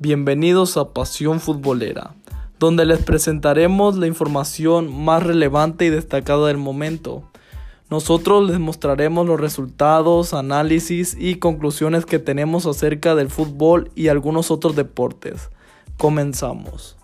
Bienvenidos a Pasión Futbolera, donde les presentaremos la información más relevante y destacada del momento. Nosotros les mostraremos los resultados, análisis y conclusiones que tenemos acerca del fútbol y algunos otros deportes. Comenzamos.